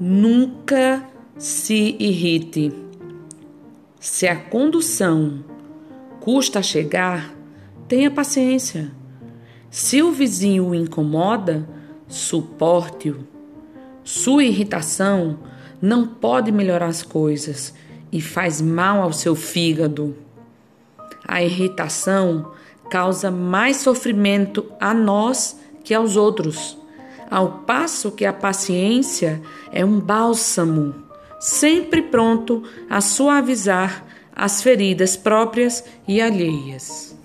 Nunca se irrite. Se a condução custa chegar, tenha paciência. Se o vizinho o incomoda, suporte-o. Sua irritação não pode melhorar as coisas e faz mal ao seu fígado. A irritação causa mais sofrimento a nós que aos outros, ao passo que a paciência é um bálsamo, sempre pronto a suavizar as feridas próprias e alheias.